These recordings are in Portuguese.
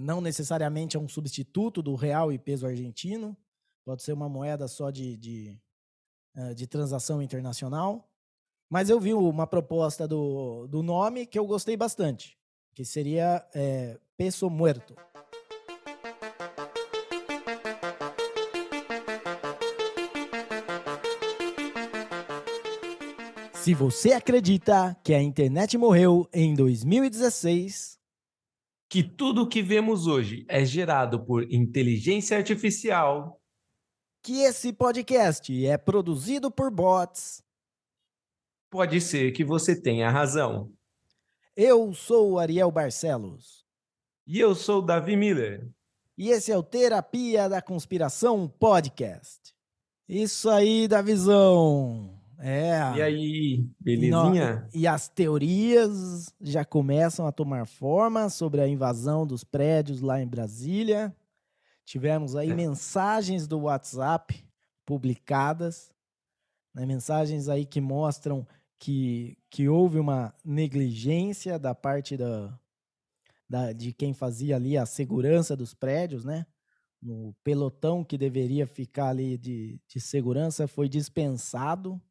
Não necessariamente é um substituto do real e peso argentino, pode ser uma moeda só de, de, uh, de transação internacional. Mas eu vi uma proposta do, do nome que eu gostei bastante, que seria é, Peso Muerto. Se você acredita que a internet morreu em 2016, que tudo o que vemos hoje é gerado por inteligência artificial, que esse podcast é produzido por bots, pode ser que você tenha razão. Eu sou o Ariel Barcelos. E eu sou o Davi Miller. E esse é o Terapia da Conspiração Podcast. Isso aí, Davizão. É. E aí, belezinha? E, e as teorias já começam a tomar forma sobre a invasão dos prédios lá em Brasília. Tivemos aí é. mensagens do WhatsApp publicadas, né, mensagens aí que mostram que, que houve uma negligência da parte da, da, de quem fazia ali a segurança dos prédios, né? O pelotão que deveria ficar ali de, de segurança foi dispensado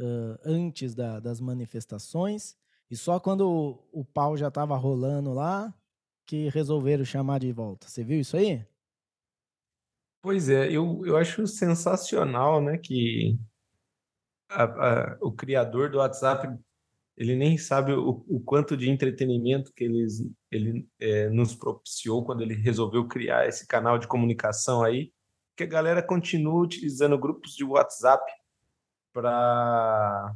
uh, antes da, das manifestações e só quando o, o pau já estava rolando lá que resolveram chamar de volta. Você viu isso aí? Pois é, eu, eu acho sensacional, né, que a, a, o criador do WhatsApp ele nem sabe o, o quanto de entretenimento que eles, ele é, nos propiciou quando ele resolveu criar esse canal de comunicação aí, que a galera continua utilizando grupos de WhatsApp para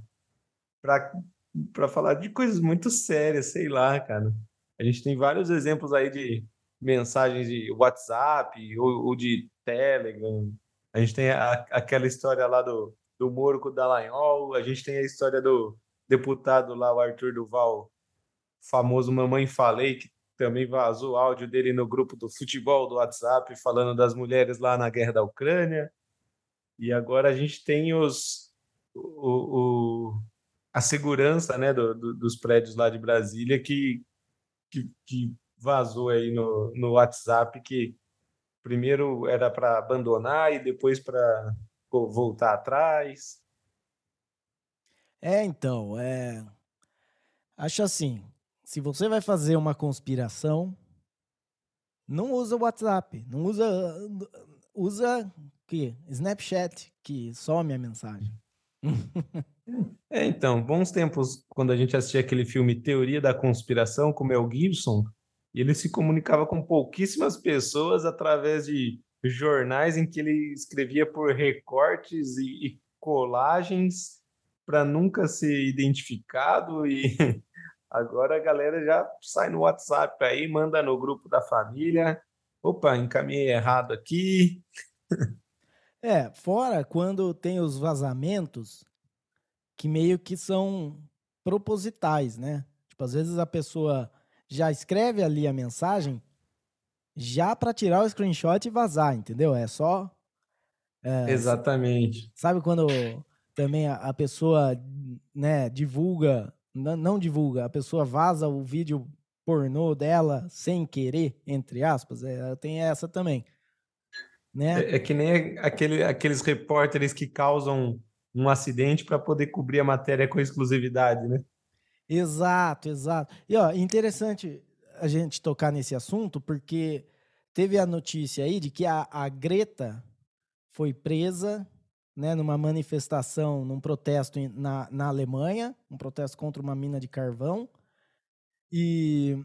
para falar de coisas muito sérias, sei lá, cara. A gente tem vários exemplos aí de mensagens de WhatsApp ou, ou de Telegram. A gente tem a, aquela história lá do, do Moro com o Dallagnol, a gente tem a história do deputado lá, o Arthur Duval, famoso Mamãe Falei, que também vazou o áudio dele no grupo do futebol do WhatsApp, falando das mulheres lá na guerra da Ucrânia. E agora a gente tem os o, o, a segurança né, do, do, dos prédios lá de Brasília que, que, que vazou aí no, no WhatsApp que primeiro era para abandonar e depois para voltar atrás. É, então, é... acho assim, se você vai fazer uma conspiração, não usa o WhatsApp, não usa usa que Snapchat que some a mensagem. É, então, bons tempos quando a gente assistia aquele filme Teoria da Conspiração com Mel Gibson, e ele se comunicava com pouquíssimas pessoas através de jornais em que ele escrevia por recortes e, e colagens para nunca ser identificado e agora a galera já sai no WhatsApp aí, manda no grupo da família. Opa, encaminhei errado aqui. É, fora quando tem os vazamentos que meio que são propositais, né? Tipo, às vezes a pessoa já escreve ali a mensagem já para tirar o screenshot e vazar, entendeu? É só. É, Exatamente. Sabe quando também a, a pessoa né, divulga, não, não divulga, a pessoa vaza o vídeo pornô dela sem querer, entre aspas? É, tem essa também. Né? É, é que nem aquele, aqueles repórteres que causam um acidente para poder cobrir a matéria com exclusividade, né? Exato, exato. E ó, interessante a gente tocar nesse assunto, porque teve a notícia aí de que a, a Greta foi presa né, numa manifestação, num protesto na, na Alemanha, um protesto contra uma mina de carvão. E,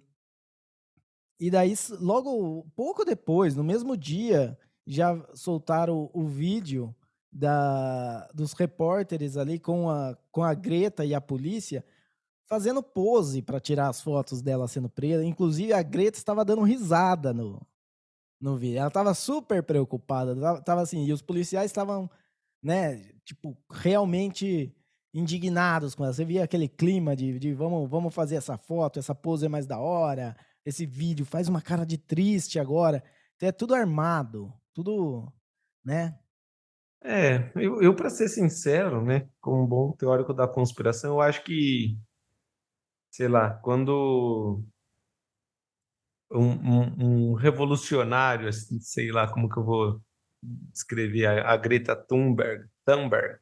e daí, logo, pouco depois, no mesmo dia, já soltaram o, o vídeo da, dos repórteres ali com a, com a Greta e a polícia fazendo pose para tirar as fotos dela sendo presa. Inclusive, a Greta estava dando risada no, no vídeo. Ela estava super preocupada. Tava, tava assim, e os policiais estavam, né, tipo, realmente indignados com ela. Você via aquele clima de, de vamos, vamos fazer essa foto, essa pose é mais da hora, esse vídeo faz uma cara de triste agora. Então, é tudo armado tudo, né? É, eu, eu para ser sincero, né, como um bom teórico da conspiração, eu acho que, sei lá, quando um, um, um revolucionário, assim, sei lá como que eu vou descrever a, a Greta Thunberg, Thunberg,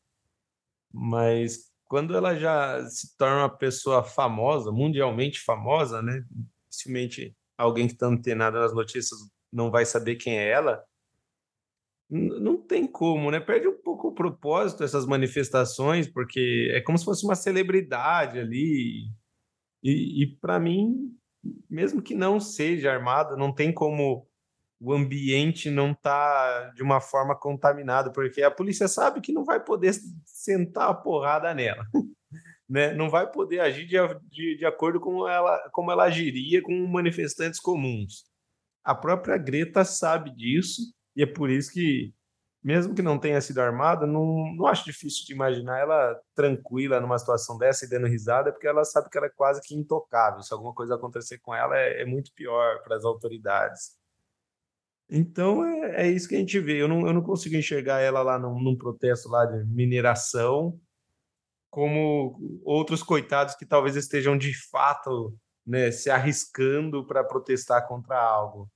mas quando ela já se torna uma pessoa famosa, mundialmente famosa, né? Dificilmente alguém que está antenado nas notícias não vai saber quem é ela. Não tem como, né? Perde um pouco o propósito essas manifestações, porque é como se fosse uma celebridade ali. E, e para mim, mesmo que não seja armada, não tem como o ambiente não tá de uma forma contaminado, porque a polícia sabe que não vai poder sentar a porrada nela. né? Não vai poder agir de, de, de acordo com ela, como ela agiria com manifestantes comuns. A própria Greta sabe disso, e é por isso que, mesmo que não tenha sido armada, não, não acho difícil de imaginar ela tranquila numa situação dessa e dando risada, porque ela sabe que ela é quase que intocável. Se alguma coisa acontecer com ela, é, é muito pior para as autoridades. Então é, é, isso que a gente vê. Eu não, eu não consigo enxergar ela lá num, num protesto lá de mineração como outros coitados que talvez estejam de fato né, se arriscando para protestar contra algo.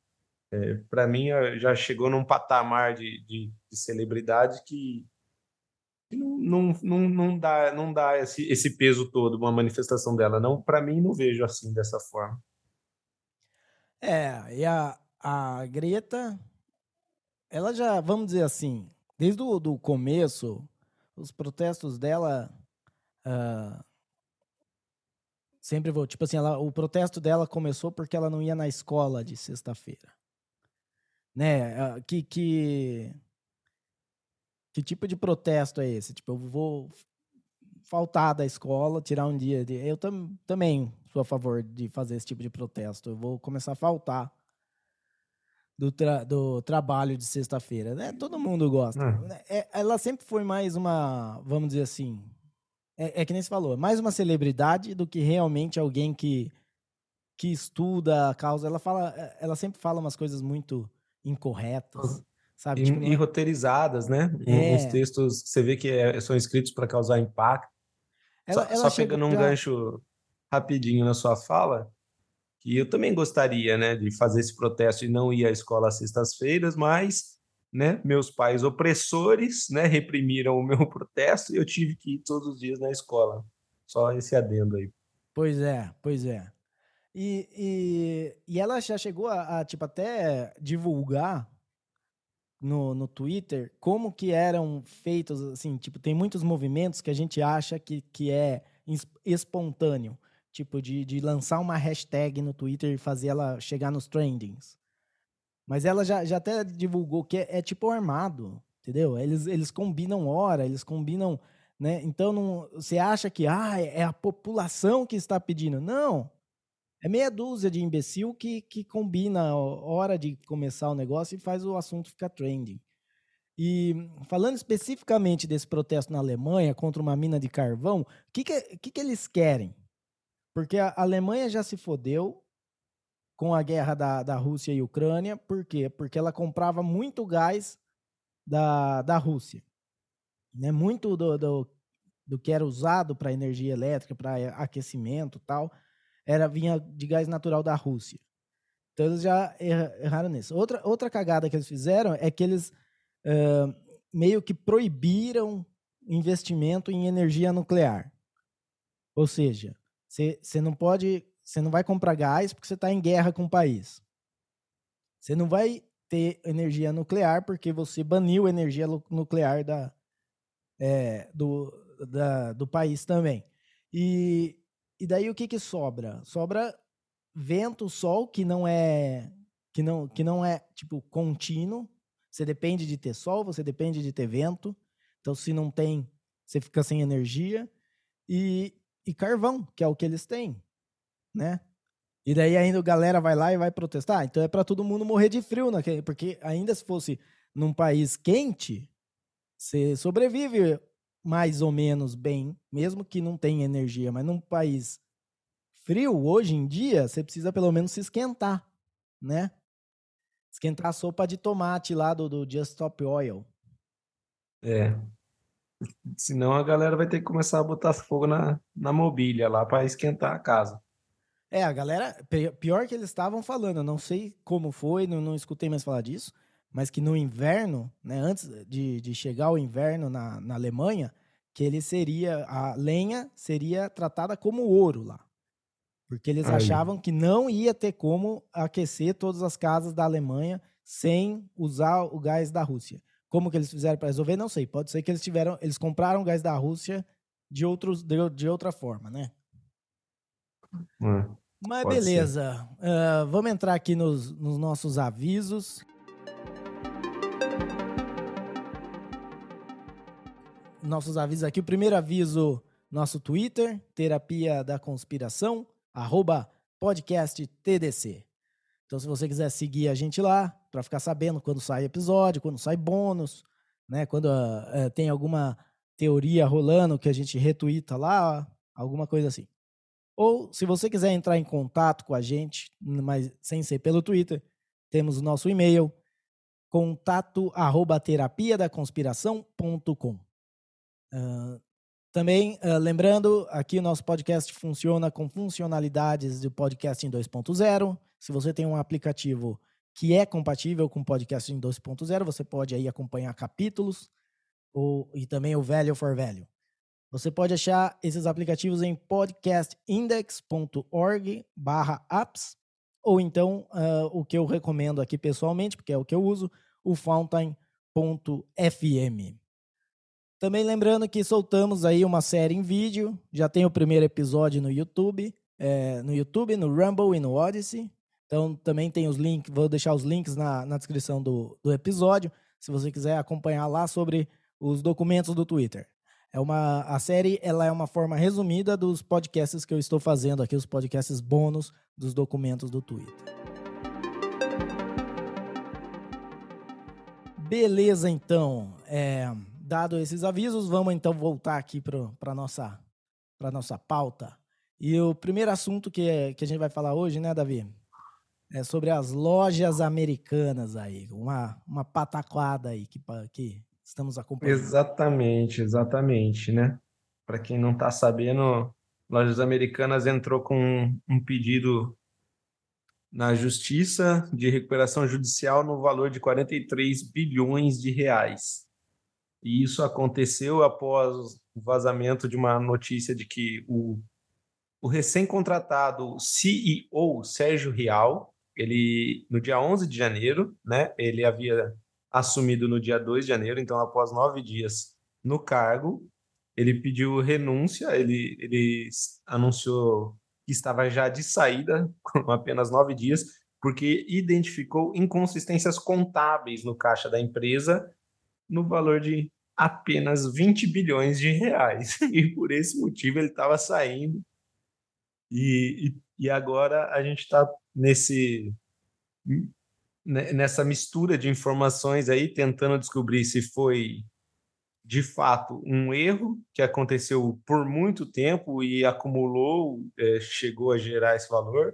É, para mim já chegou num patamar de, de, de celebridade que, não, não, não, dá, não dá esse, esse peso todo uma manifestação dela. Não, para mim não vejo assim dessa forma. É, e a, a Greta, ela já, vamos dizer assim, desde o do começo, os protestos dela uh, sempre vou, tipo assim, ela, o protesto dela começou porque ela não ia na escola de sexta-feira, né? Uh, que, que que tipo de protesto é esse? Tipo, eu vou faltar da escola, tirar um dia de. Eu tam, também sou a favor de fazer esse tipo de protesto. Eu vou começar a faltar do, tra do trabalho de sexta-feira. Né? Todo mundo gosta. É. É, ela sempre foi mais uma, vamos dizer assim, é, é que nem se falou, mais uma celebridade do que realmente alguém que, que estuda a causa. Ela fala, ela sempre fala umas coisas muito incorretas. Sabe? E, tipo, e é roteirizadas, né? É. Uns textos que você vê que é, são escritos para causar impacto. Ela, só, ela só pegando um gancho rapidinho na sua fala, que eu também gostaria, né, de fazer esse protesto e não ir à escola às sextas-feiras, mas, né, meus pais opressores, né, reprimiram o meu protesto e eu tive que ir todos os dias na escola. Só esse adendo aí. Pois é, pois é. E, e, e ela já chegou a, a, tipo, até divulgar no, no Twitter como que eram feitos, assim, tipo, tem muitos movimentos que a gente acha que, que é espontâneo tipo, de, de lançar uma hashtag no Twitter e fazer ela chegar nos trendings. Mas ela já, já até divulgou que é, é tipo armado, entendeu? Eles, eles combinam hora, eles combinam, né? Então não, você acha que ah, é a população que está pedindo. Não. É meia dúzia de imbecil que, que combina a hora de começar o negócio e faz o assunto ficar trending. E falando especificamente desse protesto na Alemanha contra uma mina de carvão, o que, que, que, que eles querem? Porque a Alemanha já se fodeu com a guerra da, da Rússia e Ucrânia. Por quê? Porque ela comprava muito gás da, da Rússia. Né? Muito do, do, do que era usado para energia elétrica, para aquecimento tal, era vinha de gás natural da Rússia. Então eles já erraram nisso. Outra, outra cagada que eles fizeram é que eles uh, meio que proibiram investimento em energia nuclear. Ou seja, você não pode, você não vai comprar gás porque você está em guerra com o país. Você não vai ter energia nuclear porque você baniu energia nuclear da, é, do, da, do país também. E, e daí o que, que sobra? Sobra vento, sol, que não é que não, que não é tipo contínuo. Você depende de ter sol, você depende de ter vento. Então, se não tem, você fica sem energia. E, e carvão, que é o que eles têm, né? E daí ainda a galera vai lá e vai protestar. Então é para todo mundo morrer de frio, né? porque ainda se fosse num país quente, você sobrevive mais ou menos bem, mesmo que não tenha energia. Mas num país frio, hoje em dia, você precisa pelo menos se esquentar, né? Esquentar a sopa de tomate lá do, do Just Stop Oil. É, Senão a galera vai ter que começar a botar fogo na, na mobília lá para esquentar a casa. É, a galera, pior que eles estavam falando, eu não sei como foi, não, não escutei mais falar disso, mas que no inverno, né, antes de, de chegar o inverno na, na Alemanha, que ele seria, a lenha seria tratada como ouro lá. Porque eles Aí. achavam que não ia ter como aquecer todas as casas da Alemanha sem usar o gás da Rússia. Como que eles fizeram para resolver? Não sei. Pode ser que eles tiveram, eles compraram gás da Rússia de outros de, de outra forma, né? Hum. Mas beleza. Uh, vamos entrar aqui nos, nos nossos avisos. Nossos avisos aqui. O primeiro aviso, nosso Twitter, Terapia da Conspiração, arroba podcast TDC. Então, se você quiser seguir a gente lá, para ficar sabendo quando sai episódio, quando sai bônus, né? Quando uh, tem alguma teoria rolando que a gente retuita lá, alguma coisa assim. Ou, se você quiser entrar em contato com a gente, mas sem ser pelo Twitter, temos o nosso e-mail, contato arroba terapia da. Também, uh, lembrando, aqui o nosso podcast funciona com funcionalidades de podcast em 2.0. Se você tem um aplicativo que é compatível com podcast em 2.0, você pode aí acompanhar capítulos ou, e também o Velho for Velho. Você pode achar esses aplicativos em podcastindex.org/apps ou então uh, o que eu recomendo aqui pessoalmente, porque é o que eu uso, o fountain.fm. Também lembrando que soltamos aí uma série em vídeo, já tem o primeiro episódio no YouTube, é, no YouTube, no Rumble e no Odyssey. Então também tem os links, vou deixar os links na, na descrição do, do episódio, se você quiser acompanhar lá sobre os documentos do Twitter. É uma, a série ela é uma forma resumida dos podcasts que eu estou fazendo aqui, os podcasts bônus dos documentos do Twitter. Beleza, então. É, dado esses avisos, vamos então voltar aqui para a nossa, nossa pauta. E o primeiro assunto que, que a gente vai falar hoje, né, Davi? É sobre as lojas americanas aí. Uma, uma pataquada aí que, que estamos acompanhando. Exatamente, exatamente, né? Para quem não está sabendo, Lojas Americanas entrou com um pedido na Justiça de recuperação judicial no valor de 43 bilhões de reais. E isso aconteceu após o vazamento de uma notícia de que o, o recém-contratado CEO Sérgio Real, ele no dia 11 de janeiro, né, ele havia assumido no dia 2 de janeiro, então após nove dias no cargo, ele pediu renúncia, ele, ele anunciou que estava já de saída, com apenas nove dias, porque identificou inconsistências contábeis no caixa da empresa no valor de apenas 20 bilhões de reais. E por esse motivo ele estava saindo. E, e, e agora a gente está nesse né, nessa mistura de informações aí, tentando descobrir se foi de fato um erro que aconteceu por muito tempo e acumulou, é, chegou a gerar esse valor,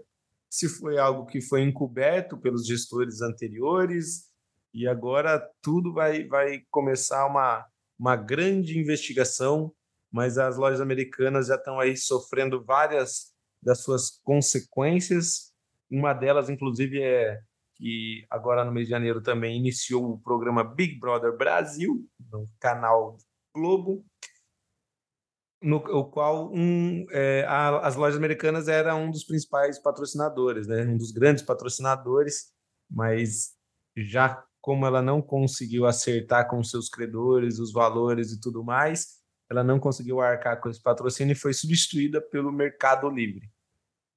se foi algo que foi encoberto pelos gestores anteriores e agora tudo vai, vai começar uma, uma grande investigação, mas as lojas americanas já estão aí sofrendo várias das suas consequências. Uma delas, inclusive, é que agora no mês de janeiro também iniciou o programa Big Brother Brasil, no canal Globo, no o qual um, é, a, as lojas americanas eram um dos principais patrocinadores, né? um dos grandes patrocinadores, mas já como ela não conseguiu acertar com seus credores, os valores e tudo mais, ela não conseguiu arcar com esse patrocínio e foi substituída pelo Mercado Livre.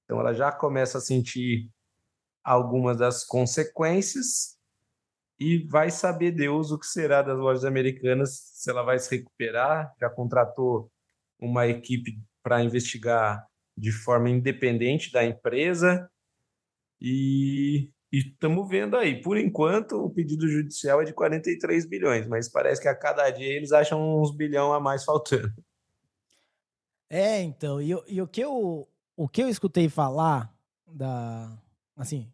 Então ela já começa a sentir algumas das consequências e vai saber Deus o que será das lojas americanas, se ela vai se recuperar, já contratou uma equipe para investigar de forma independente da empresa e estamos vendo aí. Por enquanto, o pedido judicial é de 43 bilhões, mas parece que a cada dia eles acham uns bilhão a mais faltando. É, então, e, e o, que eu, o que eu escutei falar da, assim,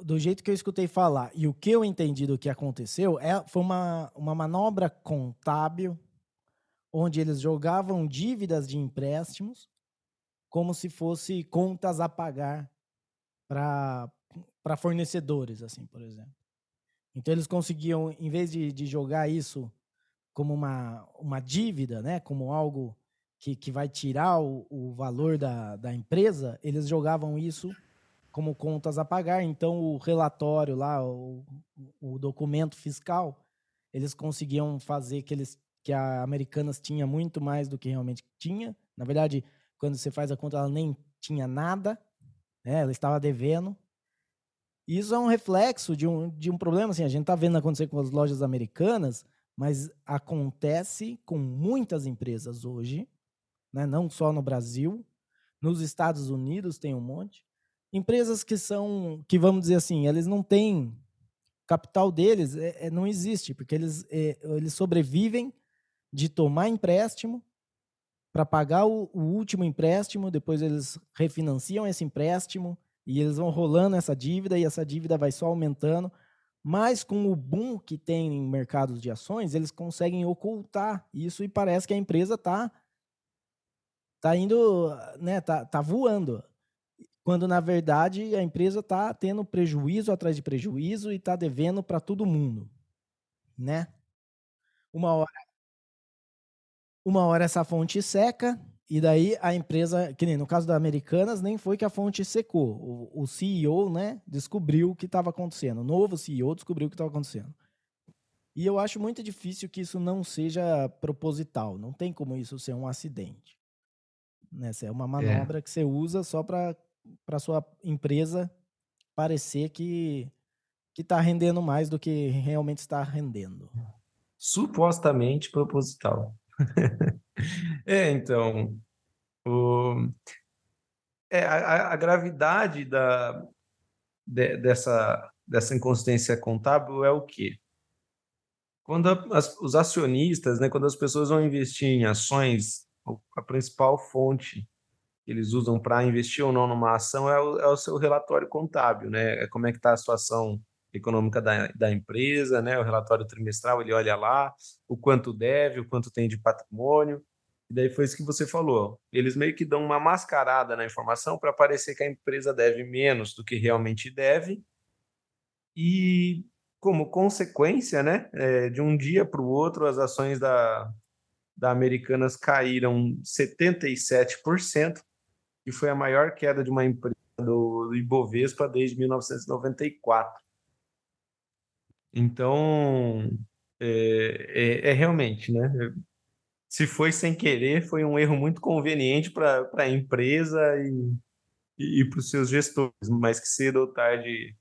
do jeito que eu escutei falar e o que eu entendi do que aconteceu, é, foi uma, uma manobra contábil onde eles jogavam dívidas de empréstimos como se fosse contas a pagar para fornecedores, assim, por exemplo. Então eles conseguiam, em vez de, de jogar isso como uma, uma dívida, né, como algo que, que vai tirar o, o valor da, da empresa, eles jogavam isso como contas a pagar. Então o relatório lá, o, o documento fiscal, eles conseguiam fazer que eles que a Americanas tinha muito mais do que realmente tinha. Na verdade, quando você faz a conta, ela nem tinha nada, né? ela estava devendo. Isso é um reflexo de um, de um problema, assim, a gente está vendo acontecer com as lojas americanas, mas acontece com muitas empresas hoje, né? não só no Brasil, nos Estados Unidos tem um monte. Empresas que são, que vamos dizer assim, eles não têm capital deles, é, é, não existe, porque eles, é, eles sobrevivem de tomar empréstimo para pagar o, o, último empréstimo, depois eles refinanciam esse empréstimo e eles vão rolando essa dívida e essa dívida vai só aumentando. Mas com o boom que tem em mercados de ações, eles conseguem ocultar isso e parece que a empresa está tá indo, né, tá, tá voando. Quando na verdade a empresa está tendo prejuízo atrás de prejuízo e está devendo para todo mundo, né? Uma hora uma hora essa fonte seca, e daí a empresa, que nem no caso da Americanas, nem foi que a fonte secou. O, o CEO, né, descobriu o que estava acontecendo. O novo CEO descobriu o que estava acontecendo. E eu acho muito difícil que isso não seja proposital. Não tem como isso ser um acidente. Né? É uma é. manobra é. que você usa só para para sua empresa parecer que que está rendendo mais do que realmente está rendendo. Supostamente proposital. é, então, o, é, a, a gravidade da, de, dessa, dessa inconsistência contábil é o quê? Quando a, as, os acionistas, né, quando as pessoas vão investir em ações, a principal fonte que eles usam para investir ou não numa ação é o, é o seu relatório contábil, né? É como é que está a situação econômica da, da empresa, né? O relatório trimestral, ele olha lá o quanto deve, o quanto tem de patrimônio. E daí foi isso que você falou. Eles meio que dão uma mascarada na informação para parecer que a empresa deve menos do que realmente deve. E como consequência, né, é, de um dia para o outro, as ações da, da Americanas caíram 77%, que foi a maior queda de uma empresa do Ibovespa desde 1994. Então, é, é, é, realmente, né? Se foi sem querer, foi um erro muito conveniente para a empresa e, e, e para os seus gestores, mas que cedo ou tarde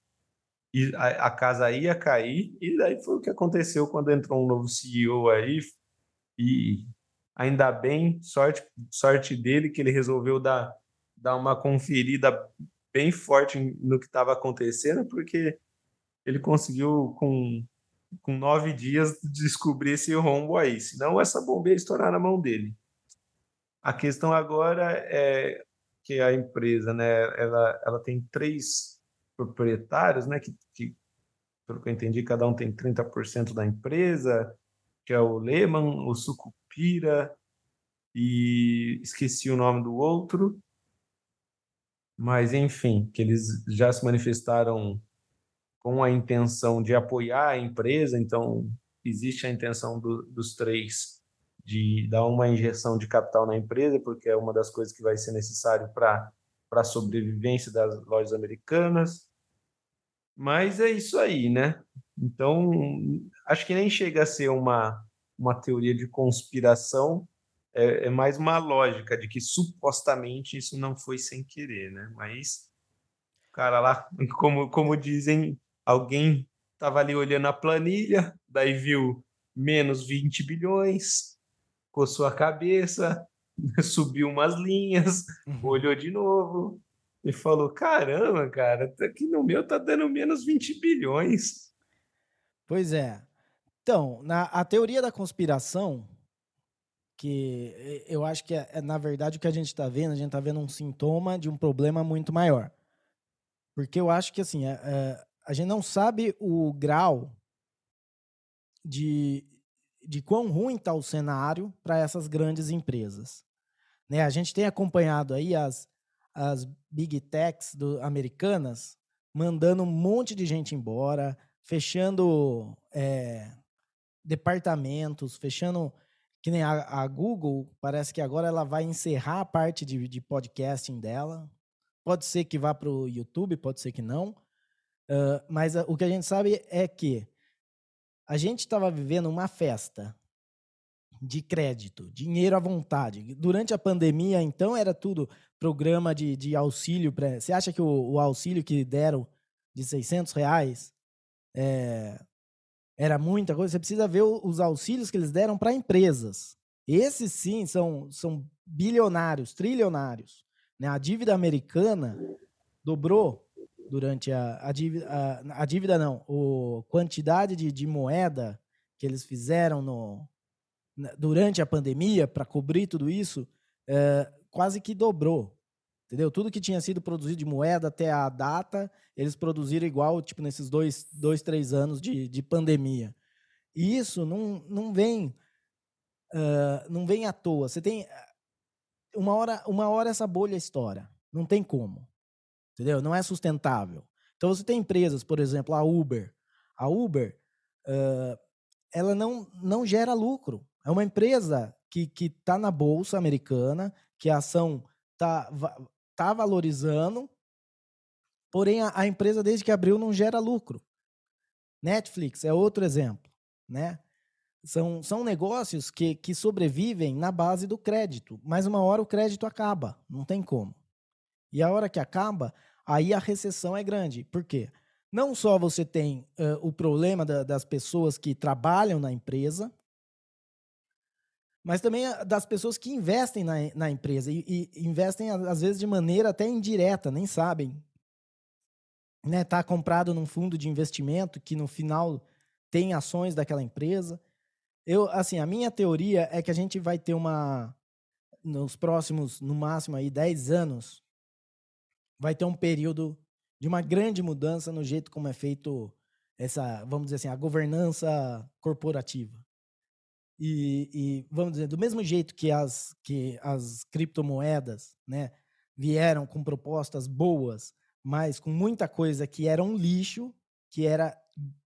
a, a, casa ia cair, e daí foi o que aconteceu quando entrou um novo CEO aí, e ainda bem, sorte, sorte dele que ele resolveu dar, dar uma conferida bem forte no que estava acontecendo, porque ele conseguiu, com, com nove dias, descobrir esse rombo aí. Senão, essa bomba ia estourar na mão dele. A questão agora é que a empresa, né, ela, ela tem três proprietários, né, que, que, pelo que eu entendi, cada um tem 30% da empresa, que é o Lehman, o Sucupira e esqueci o nome do outro, mas enfim, que eles já se manifestaram com a intenção de apoiar a empresa, então existe a intenção do, dos três de dar uma injeção de capital na empresa, porque é uma das coisas que vai ser necessário para a sobrevivência das lojas americanas. Mas é isso aí, né? Então, acho que nem chega a ser uma, uma teoria de conspiração, é, é mais uma lógica de que supostamente isso não foi sem querer, né? Mas cara lá, como, como dizem, alguém estava ali olhando a planilha, daí viu menos 20 bilhões, coçou a cabeça, subiu umas linhas, uhum. olhou de novo e falou: Caramba, cara, aqui no meu tá dando menos 20 bilhões. Pois é. Então, na, a teoria da conspiração, que eu acho que é, é na verdade o que a gente está vendo, a gente está vendo um sintoma de um problema muito maior. Porque eu acho que assim, é, é a gente não sabe o grau de, de quão ruim está o cenário para essas grandes empresas. Né? A gente tem acompanhado aí as, as big techs do, americanas mandando um monte de gente embora, fechando é, departamentos, fechando. Que nem a, a, Google, parece que agora ela vai encerrar a parte de, de podcasting dela. Pode ser que vá para o YouTube, pode ser que não. Mas a, o que a gente sabe é que a gente estava vivendo uma festa de crédito, dinheiro à vontade. Durante a pandemia, então, era tudo programa de, de auxílio. Pra, você acha que o, o auxílio que deram de 600 reais é, era muita coisa? Você precisa ver os auxílios que eles deram para empresas. Esses, sim, são, são bilionários, trilionários. Né? A dívida americana dobrou durante a, a dívida. A, a dívida não, a quantidade de, de moeda que eles fizeram no, durante a pandemia para cobrir tudo isso é, quase que dobrou. Entendeu? Tudo que tinha sido produzido de moeda até a data, eles produziram igual, tipo, nesses dois, dois três anos de, de pandemia. E isso não, não vem uh, não vem à toa. Você tem uma hora, uma hora essa bolha estoura. Não tem como. Entendeu? Não é sustentável. Então você tem empresas, por exemplo, a Uber. A Uber, uh, ela não, não gera lucro. É uma empresa que está na bolsa americana, que a ação está tá valorizando, porém a, a, empresa desde que abriu não gera lucro. Netflix é outro exemplo, né? São, são negócios que, que sobrevivem na base do crédito, mas uma hora o crédito acaba, não tem como. E a hora que acaba, aí a recessão é grande. Por quê? Não só você tem uh, o problema da, das pessoas que trabalham na empresa, mas também das pessoas que investem na, na empresa e, e, investem às vezes de maneira até indireta, nem sabem. Né, tá comprado num fundo de investimento que no final tem ações daquela empresa. Eu, assim, a minha teoria é que a gente vai ter uma nos próximos, no máximo aí 10 anos, vai ter um período de uma grande mudança no jeito como é feito essa, vamos dizer assim, a governança corporativa. E, e, vamos dizer, do mesmo jeito que as, que as criptomoedas né, vieram com propostas boas, mas com muita coisa que era um lixo, que era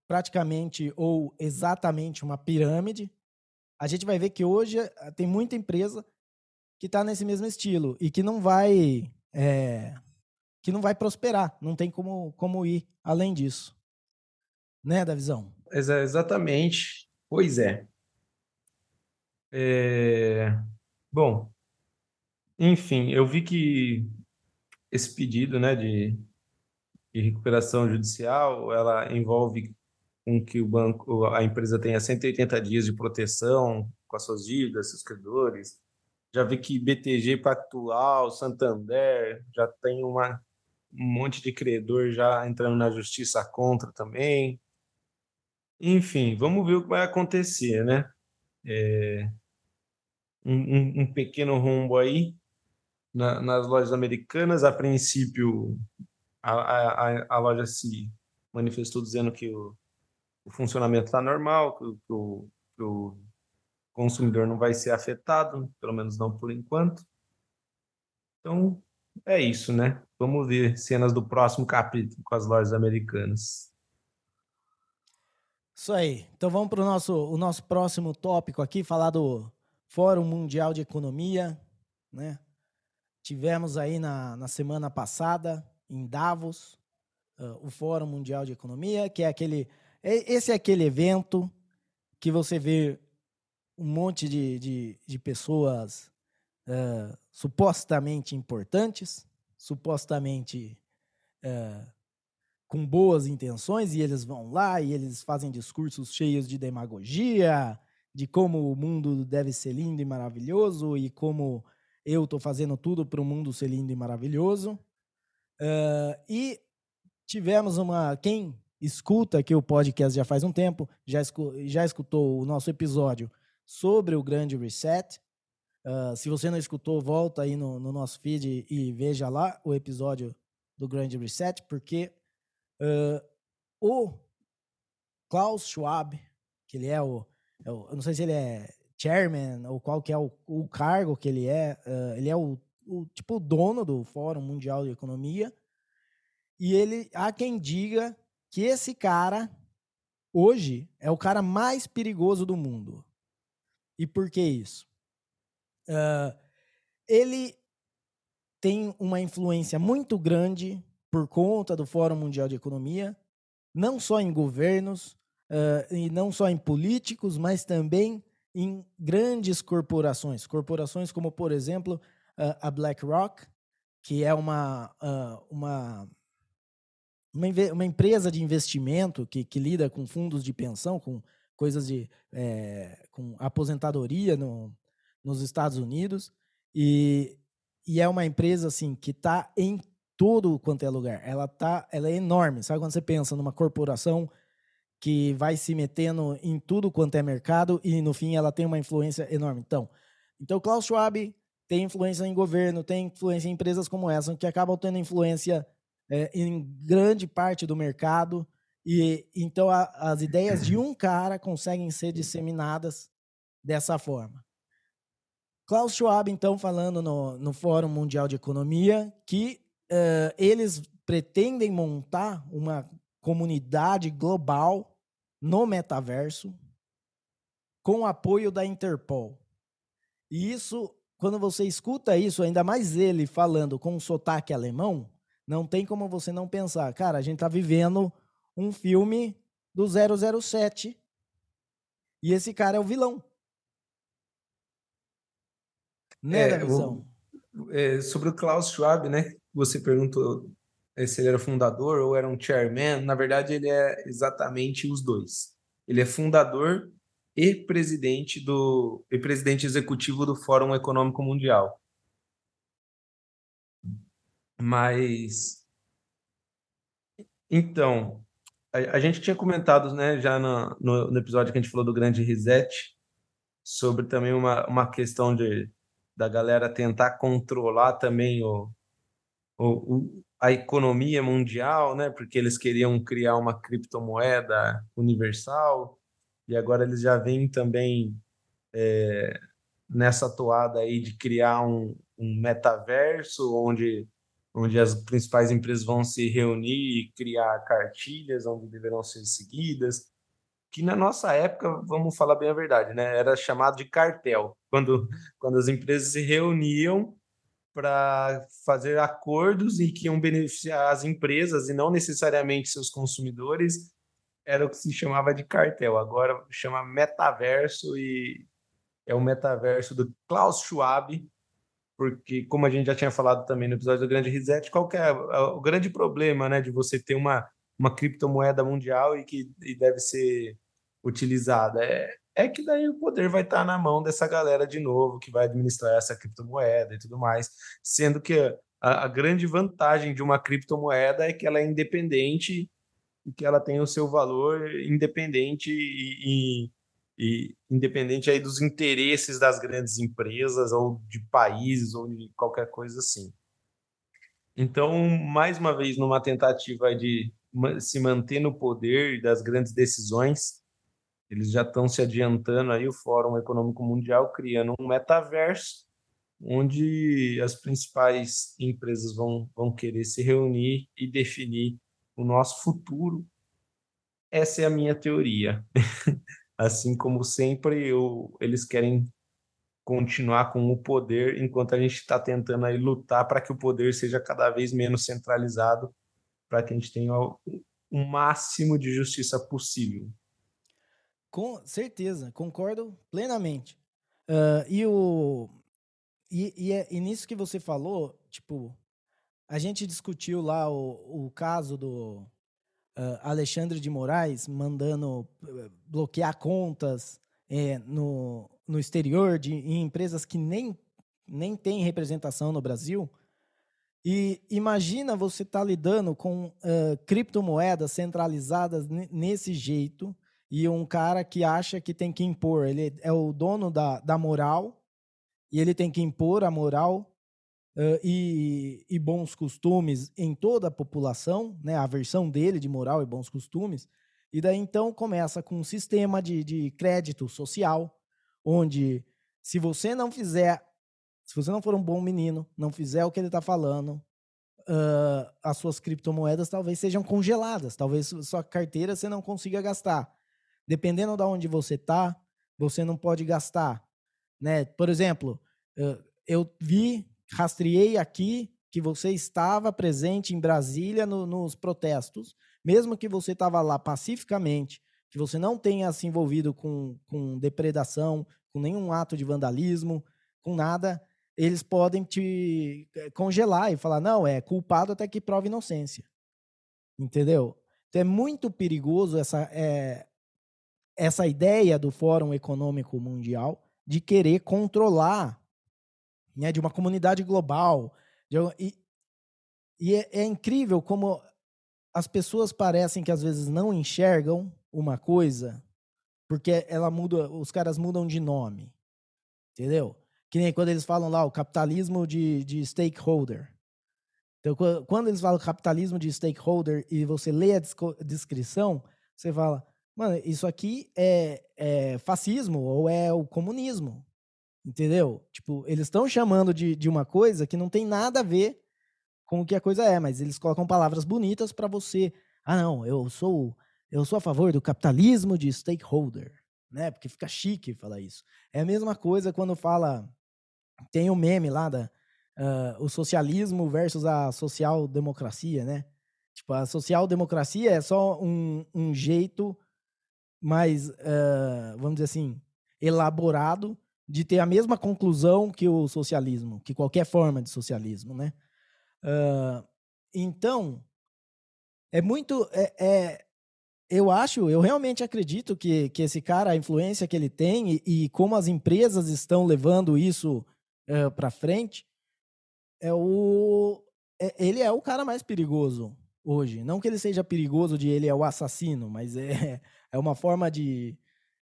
praticamente ou exatamente uma pirâmide, a gente vai ver que hoje eh, tem muita empresa que está nesse mesmo estilo e que não vai é, que não vai prosperar, não tem como, como ir além disso. Né, da visão? Exatamente. Pois é. É, bom, enfim, eu vi que esse pedido, né, de, de recuperação judicial, ela envolve com que o banco, a empresa tenha 180 dias de proteção com as suas dívidas, seus credores. Já vi que BTG Pactual, Santander, já tem uma, um monte de credor já entrando na justiça contra também. Enfim, vamos ver o que vai acontecer, né? É, um, um pequeno rombo aí na, nas lojas americanas. A princípio, a, a, a loja se manifestou dizendo que o, o funcionamento está normal, que, o, que o consumidor não vai ser afetado, pelo menos não por enquanto. Então, é isso, né? Vamos ver cenas do próximo capítulo com as lojas americanas. Isso aí. Então vamos para o nosso, o nosso próximo tópico aqui, falar do Fórum Mundial de Economia, né? Tivemos aí na, na semana passada, em Davos, uh, o Fórum Mundial de Economia, que é aquele. Esse é aquele evento que você vê um monte de, de, de pessoas uh, supostamente importantes, supostamente uh, com boas intenções, e eles vão lá e eles fazem discursos cheios de demagogia, de como o mundo deve ser lindo e maravilhoso e como eu estou fazendo tudo para o mundo ser lindo e maravilhoso. Uh, e tivemos uma. Quem escuta aqui o podcast já faz um tempo, já, escu, já escutou o nosso episódio sobre o grande reset. Uh, se você não escutou, volta aí no, no, nosso feed e veja lá o episódio do grande reset, porque uh, o Klaus Schwab, que ele é o eu, eu não sei se ele é chairman, ou qual que é o, o cargo que ele é. Uh, ele é o, o tipo o dono do Fórum Mundial de Economia. E ele há quem diga que esse cara hoje é o cara mais perigoso do mundo. E por que isso? Uh, ele tem uma influência muito grande por conta do Fórum Mundial de Economia, não só em governos uh, e não só em políticos, mas também em grandes corporações. Corporações como, por exemplo, uh, a BlackRock, que é uma, uma, uma, uma, empresa de investimento que, que, lida com fundos de pensão, com coisas de é, com aposentadoria no, nos Estados Unidos. E, e é uma empresa assim que está em todo quanto é lugar. Ela tá, ela é enorme. Sabe quando você pensa numa corporação que vai se metendo em tudo quanto é mercado e no fim ela tem uma influência enorme. Então, então Klaus Schwab tem influência em governo, tem influência em empresas como essa que acabam tendo influência é, em grande parte do mercado e então a, as ideias de um cara conseguem ser disseminadas dessa forma. Klaus Schwab, então, falando no, no Fórum Mundial de Economia, que uh, eles pretendem montar uma comunidade global no metaverso com apoio da Interpol. E isso, quando você escuta isso, ainda mais ele falando com um sotaque alemão, não tem como você não pensar, cara, a gente está vivendo um filme do 007 e esse cara é o vilão. Né, é? O, é, sobre o Klaus Schwab, né? Você perguntou se ele era fundador ou era um chairman. Na verdade, ele é exatamente os dois. Ele é fundador e presidente do e presidente executivo do Fórum Econômico Mundial. Mas então, a, a gente tinha comentado, né, já no, no, no, episódio que a gente falou do grande reset, sobre também uma, uma questão de da galera tentar controlar também o, o, a economia mundial, né? Porque eles queriam criar uma criptomoeda universal e agora eles já vêm também é, nessa toada aí de criar um, um metaverso onde onde as principais empresas vão se reunir e criar cartilhas onde deverão ser seguidas que na nossa época, vamos falar bem a verdade, né, era chamado de cartel, quando, quando as empresas se reuniam para fazer acordos e que iam beneficiar as empresas e não necessariamente seus consumidores, era o que se chamava de cartel. Agora chama metaverso e é o metaverso do Klaus Schwab, porque como a gente já tinha falado também no episódio do Grande Reset, qual é o grande problema, né, de você ter uma uma criptomoeda mundial e que e deve ser utilizada. É, é que daí o poder vai estar na mão dessa galera de novo, que vai administrar essa criptomoeda e tudo mais, sendo que a, a grande vantagem de uma criptomoeda é que ela é independente e que ela tem o seu valor independente e, e, e, independente aí dos interesses das grandes empresas ou de países ou de qualquer coisa assim. Então, mais uma vez, numa tentativa de se manter no poder das grandes decisões, eles já estão se adiantando aí, o Fórum Econômico Mundial, criando um metaverso, onde as principais empresas vão, vão querer se reunir e definir o nosso futuro. Essa é a minha teoria. assim como sempre, eu, eles querem continuar com o poder, enquanto a gente está tentando aí lutar para que o poder seja cada vez menos centralizado, para que a gente tenha o, o máximo de justiça possível. Com certeza, concordo plenamente. Uh, e, o, e, e, é, e, nisso que você falou, tipo, a gente discutiu lá o, o caso do uh, Alexandre de Moraes mandando eh, bloquear contas é, no, no exterior de, em empresas que nem, nem têm representação no Brasil. E imagina você estar tá lidando com uh, criptomoedas centralizadas nesse jeito e um cara que acha que tem que impor. Ele é o dono da, da moral e ele tem que impor a moral uh, e, e, bons costumes em toda a população, né? a versão dele de moral e bons costumes. E daí então começa com um sistema de, de crédito social, onde se você não fizer, se você não for um bom menino, não fizer o que ele está falando, uh, as suas criptomoedas talvez sejam congeladas, talvez sua carteira você não consiga gastar. Dependendo de onde você está, você não pode gastar. Né? Por exemplo, eu vi, rastreei aqui que você estava presente em Brasília no, nos protestos, mesmo que você estava lá pacificamente, que você não tenha se envolvido com, com depredação, com nenhum ato de vandalismo, com nada, eles podem te eh, congelar e falar, não, é culpado até que prove inocência. Entendeu? Então é muito perigoso essa, é, essa ideia do Fórum Econômico Mundial de querer controlar né, de uma comunidade global. De, e e é, é incrível como as pessoas parecem que às vezes não enxergam uma coisa porque ela muda, os caras mudam de nome. Entendeu? Que nem quando eles falam lá o capitalismo de, de stakeholder. Então, quando eles falam capitalismo de stakeholder e você lê a descrição, você fala, mano, isso aqui é, é fascismo ou é o comunismo. Entendeu? Tipo, eles estão chamando de, de uma coisa que não tem nada a ver com o que a coisa é, mas eles colocam palavras bonitas para você. Ah, não, eu sou eu sou a favor do capitalismo de stakeholder, né? Porque fica chique falar isso. É a mesma coisa quando fala tem o meme lá da uh, o socialismo versus a social-democracia, né? Tipo, a social-democracia é só um, um jeito mais, uh, vamos dizer assim, elaborado de ter a mesma conclusão que o socialismo, que qualquer forma de socialismo, né? Uh, então, é muito. É, é, eu acho, eu realmente acredito que, que esse cara, a influência que ele tem e, e como as empresas estão levando isso uh, para frente, é o, é, ele é o cara mais perigoso hoje. Não que ele seja perigoso de ele é o assassino, mas é, é uma forma de,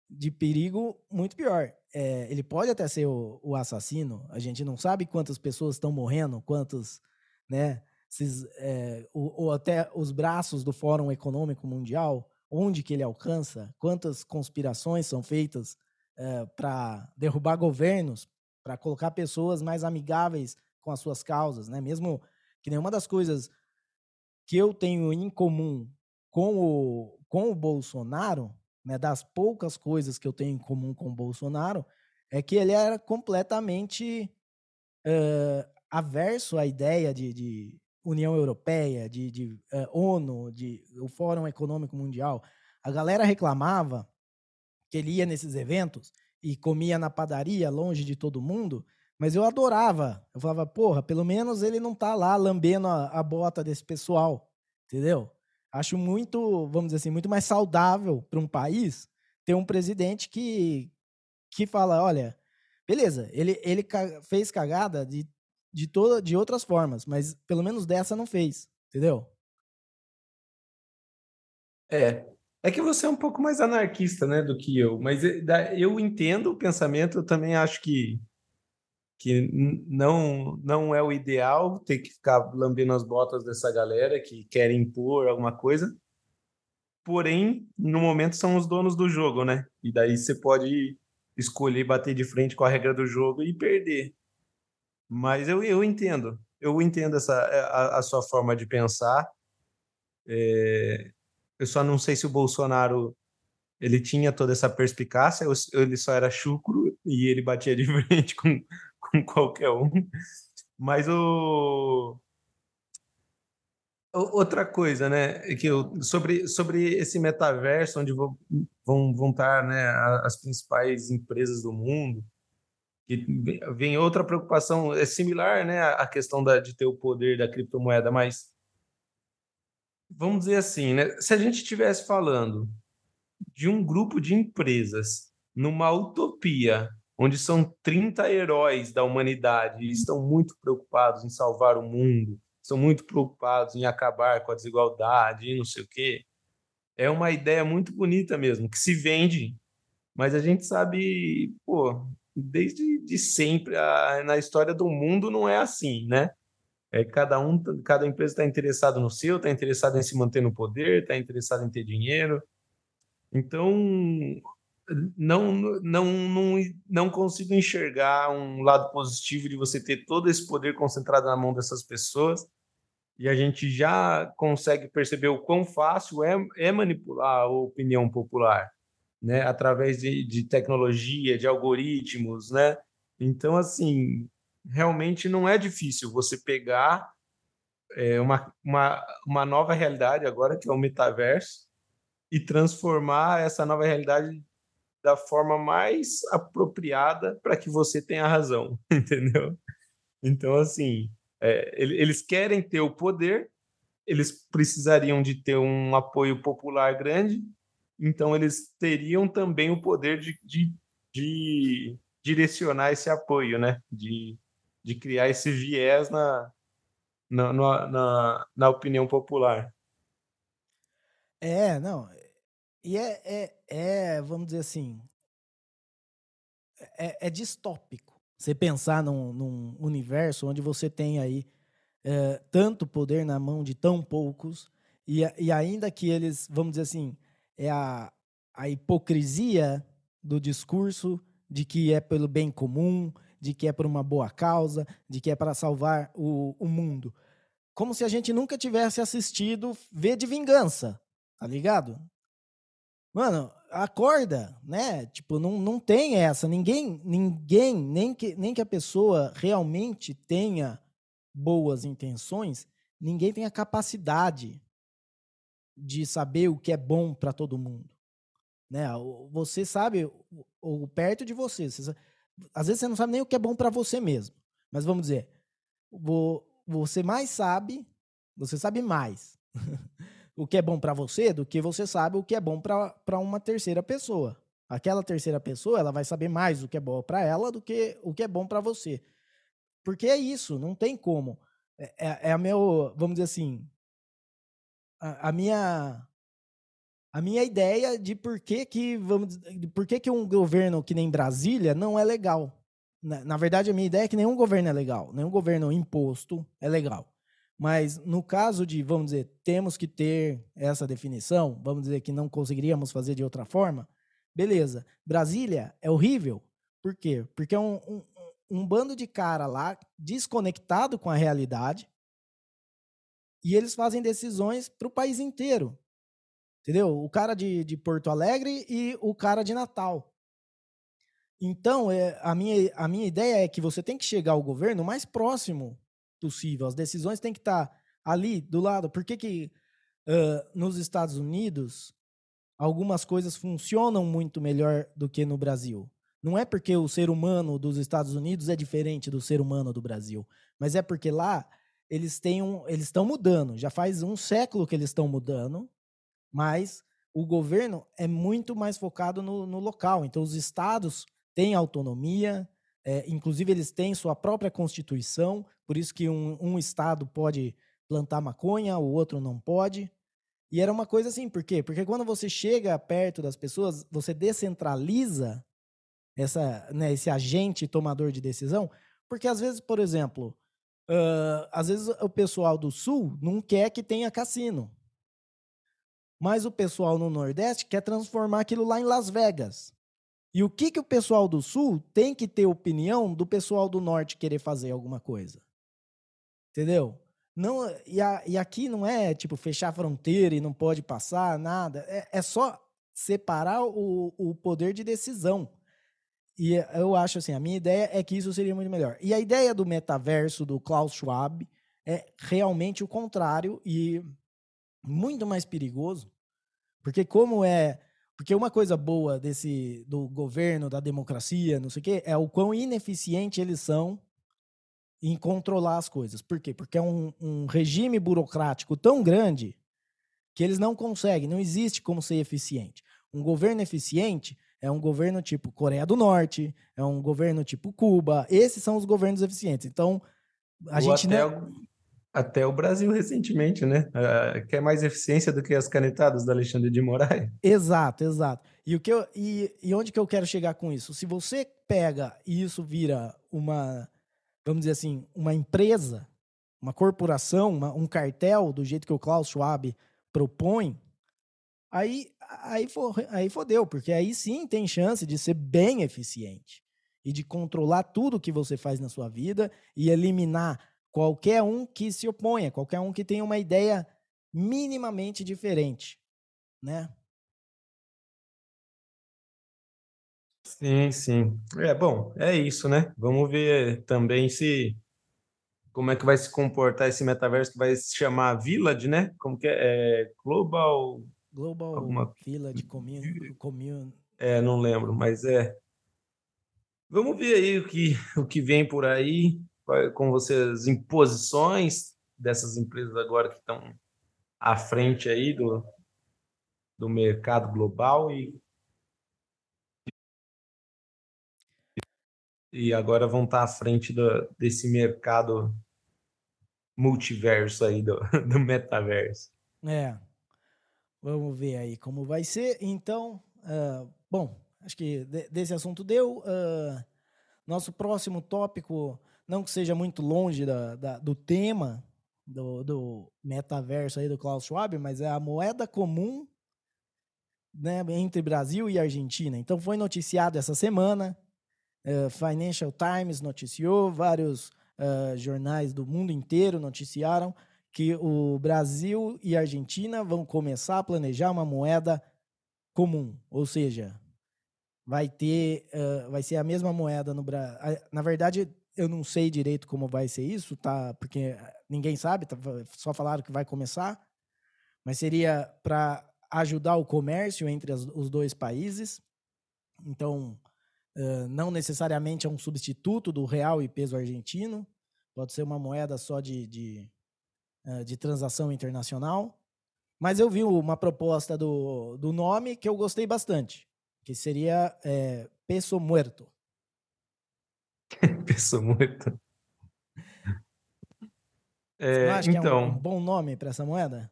de perigo muito pior. É, ele pode até ser o, o, assassino, a gente não sabe quantas pessoas estão morrendo, quantos, né, esses, é, ou, ou, até os braços do Fórum Econômico Mundial, onde que ele alcança, quantas conspirações são feitas é, para derrubar governos, para colocar pessoas mais amigáveis com as suas causas, né? Mesmo que nenhuma das coisas que eu tenho em comum com o, com o Bolsonaro, né, das poucas coisas que eu tenho em comum com o Bolsonaro, é que ele era completamente uh, averso à ideia de, de União Europeia, de, de uh, ONU, de o Fórum Econômico Mundial. A galera reclamava que ele ia nesses eventos e comia na padaria, longe de todo mundo, mas eu adorava. Eu falava, porra, pelo menos ele não tá lá lambendo a, a bota desse pessoal, entendeu? Acho muito, vamos dizer assim, muito mais saudável para um país ter um presidente que, que fala, olha, beleza, ele, ele fez cagada de, de, toda, de outras formas, mas pelo menos dessa não fez, entendeu? É, é que você é um pouco mais anarquista, né, do que eu, mas eh, eu entendo o pensamento, eu também acho que que não não é o ideal ter que ficar lambendo as botas dessa galera que quer impor alguma coisa. Porém, no momento são os donos do jogo, né? E daí você pode escolher bater de frente com a regra do jogo e perder. Mas eu, eu entendo, eu entendo essa a, a sua forma de pensar. É, eu só não sei se o Bolsonaro ele tinha toda essa perspicácia ou ele só era chucro e ele batia de frente com, com qualquer um. Mas o outra coisa, né, que eu, sobre, sobre esse metaverso onde vão, vão, vão estar né, as principais empresas do mundo, que vem outra preocupação, é similar né, à questão da, de ter o poder da criptomoeda, mas vamos dizer assim, né, se a gente estivesse falando de um grupo de empresas numa utopia onde são 30 heróis da humanidade e estão muito preocupados em salvar o mundo, estão muito preocupados em acabar com a desigualdade e não sei o quê. É uma ideia muito bonita mesmo, que se vende, mas a gente sabe, pô, desde de sempre a, na história do mundo não é assim, né? É, cada um, cada empresa está interessado no seu, está interessado em se manter no poder, está interessado em ter dinheiro. Então, não, não, não, não consigo enxergar um lado positivo de você ter todo esse poder concentrado na mão dessas pessoas. E a gente já consegue perceber o quão fácil é, é manipular a opinião popular, né? Através de, de tecnologia, de algoritmos, né? Então, assim, realmente não é difícil você pegar é, uma, uma, uma nova realidade agora, que é o metaverso, e transformar essa nova realidade da forma mais apropriada para que você tenha razão, entendeu? Então, assim, é, eles querem ter o poder, eles precisariam de ter um apoio popular grande, então eles teriam também o poder de, de, de direcionar esse apoio, né? De, de criar esse viés na, na, na, na, opinião popular. É, não. E é, é, é vamos dizer assim, é, é distópico você pensar num, num, universo onde você tem aí é, tanto poder na mão de tão poucos e, e ainda que eles, vamos dizer assim, é a, a hipocrisia do discurso de que é pelo bem comum, de que é por uma boa causa, de que é para salvar o, o mundo. Como se a gente nunca tivesse assistido V de Vingança, tá ligado? Mano, acorda, né? Tipo, não, não tem essa. Ninguém, ninguém, nem que, nem que a pessoa realmente tenha boas intenções, ninguém tem a capacidade de saber o que é bom para todo mundo. Né? Você sabe, ou perto de você, você às vezes você não sabe nem o que é bom para você mesmo. Mas vamos dizer, você mais sabe, você sabe mais o que é bom para você do que você sabe o que é bom para uma terceira pessoa. Aquela terceira pessoa, ela vai saber mais o que é bom para ela do que o que é bom para você. Porque é isso, não tem como. É, é, é a meu, vamos dizer assim, a, a minha a minha ideia de por que que, vamos, por que que um governo que nem Brasília não é legal. Na, na verdade, a minha ideia é que nenhum governo é legal, nenhum governo imposto é legal. Mas no caso de, vamos dizer, temos que ter essa definição, vamos dizer que não conseguiríamos fazer de outra forma, beleza. Brasília é horrível. Por quê? Porque é um, um, um bando de cara lá desconectado com a realidade e eles fazem decisões para o país inteiro. Entendeu? O cara de, de Porto Alegre e o cara de Natal. Então, é, a, minha, a minha ideia é que você tem que chegar ao governo mais próximo possível. As decisões têm que estar tá ali, do lado. Por que, que uh, nos Estados Unidos algumas coisas funcionam muito melhor do que no Brasil? Não é porque o ser humano dos Estados Unidos é diferente do ser humano do Brasil, mas é porque lá eles têm um, eles estão mudando. Já faz um século que eles estão mudando mas o governo é muito mais focado no, no local. Então, os estados têm autonomia, é, inclusive eles têm sua própria constituição, por isso que um, um estado pode plantar maconha, o outro não pode. E era uma coisa assim, por quê? Porque quando você chega perto das pessoas, você descentraliza essa, né, esse agente tomador de decisão, porque às vezes, por exemplo, uh, às vezes o pessoal do sul não quer que tenha cassino. Mas o pessoal no Nordeste quer transformar aquilo lá em Las Vegas. E o que, que o pessoal do Sul tem que ter opinião do pessoal do Norte querer fazer alguma coisa? Entendeu? Não, e, a, e aqui não é tipo fechar a fronteira e não pode passar nada. É, é só separar o, o poder de decisão. E eu acho assim, a minha ideia é que isso seria muito melhor. E a ideia do metaverso do Klaus Schwab é realmente o contrário e muito mais perigoso, porque como é, porque uma coisa boa desse do governo, da democracia, não sei o quê, é o quão ineficiente eles são em controlar as coisas. Por quê? Porque é um, um regime burocrático tão grande que eles não conseguem, não existe como ser eficiente. Um governo eficiente é um governo tipo Coreia do Norte, é um governo tipo Cuba. Esses são os governos eficientes. Então, a Ou gente não até o Brasil recentemente, né? Uh, quer mais eficiência do que as canetadas do Alexandre de Moraes. Exato, exato. E, o que eu, e, e onde que eu quero chegar com isso? Se você pega e isso vira uma, vamos dizer assim, uma empresa, uma corporação, uma, um cartel, do jeito que o Klaus Schwab propõe, aí, aí, for, aí fodeu, porque aí sim tem chance de ser bem eficiente e de controlar tudo que você faz na sua vida e eliminar qualquer um que se oponha, qualquer um que tenha uma ideia minimamente diferente, né? Sim, sim. É bom, é isso, né? Vamos ver também se como é que vai se comportar esse metaverso que vai se chamar Village, né? Como que é? é Global. Global alguma... Village Commune. commune. É, não lembro, mas é. Vamos ver aí o que, o que vem por aí com vocês imposições dessas empresas agora que estão à frente aí do, do mercado global e e agora vão estar à frente do, desse mercado multiverso aí do, do metaverso. É. Vamos ver aí como vai ser. Então, uh, bom, acho que desse assunto deu. Uh, nosso próximo tópico, não que seja muito longe da, da, do tema do, do, metaverso aí do Klaus Schwab, mas é a moeda comum né, entre Brasil e Argentina. Então foi noticiado essa semana. Uh, Financial Times noticiou, vários uh, jornais do mundo inteiro noticiaram que o Brasil e a Argentina vão começar a planejar uma moeda comum, ou seja, vai ter, uh, vai ser a mesma moeda no Brasil. Na verdade, eu não sei direito como vai ser isso, tá? Porque ninguém sabe, tá? só falaram que vai começar, mas seria para ajudar o comércio entre as, os dois países. Então, uh, não necessariamente é um substituto do real e peso argentino, pode ser uma moeda só de, de, uh, de transação internacional. Mas eu vi uma proposta do, do nome que eu gostei bastante que seria é, peso muerto. peso muerto. É, acha então, que é um, então. bom nome para essa moeda?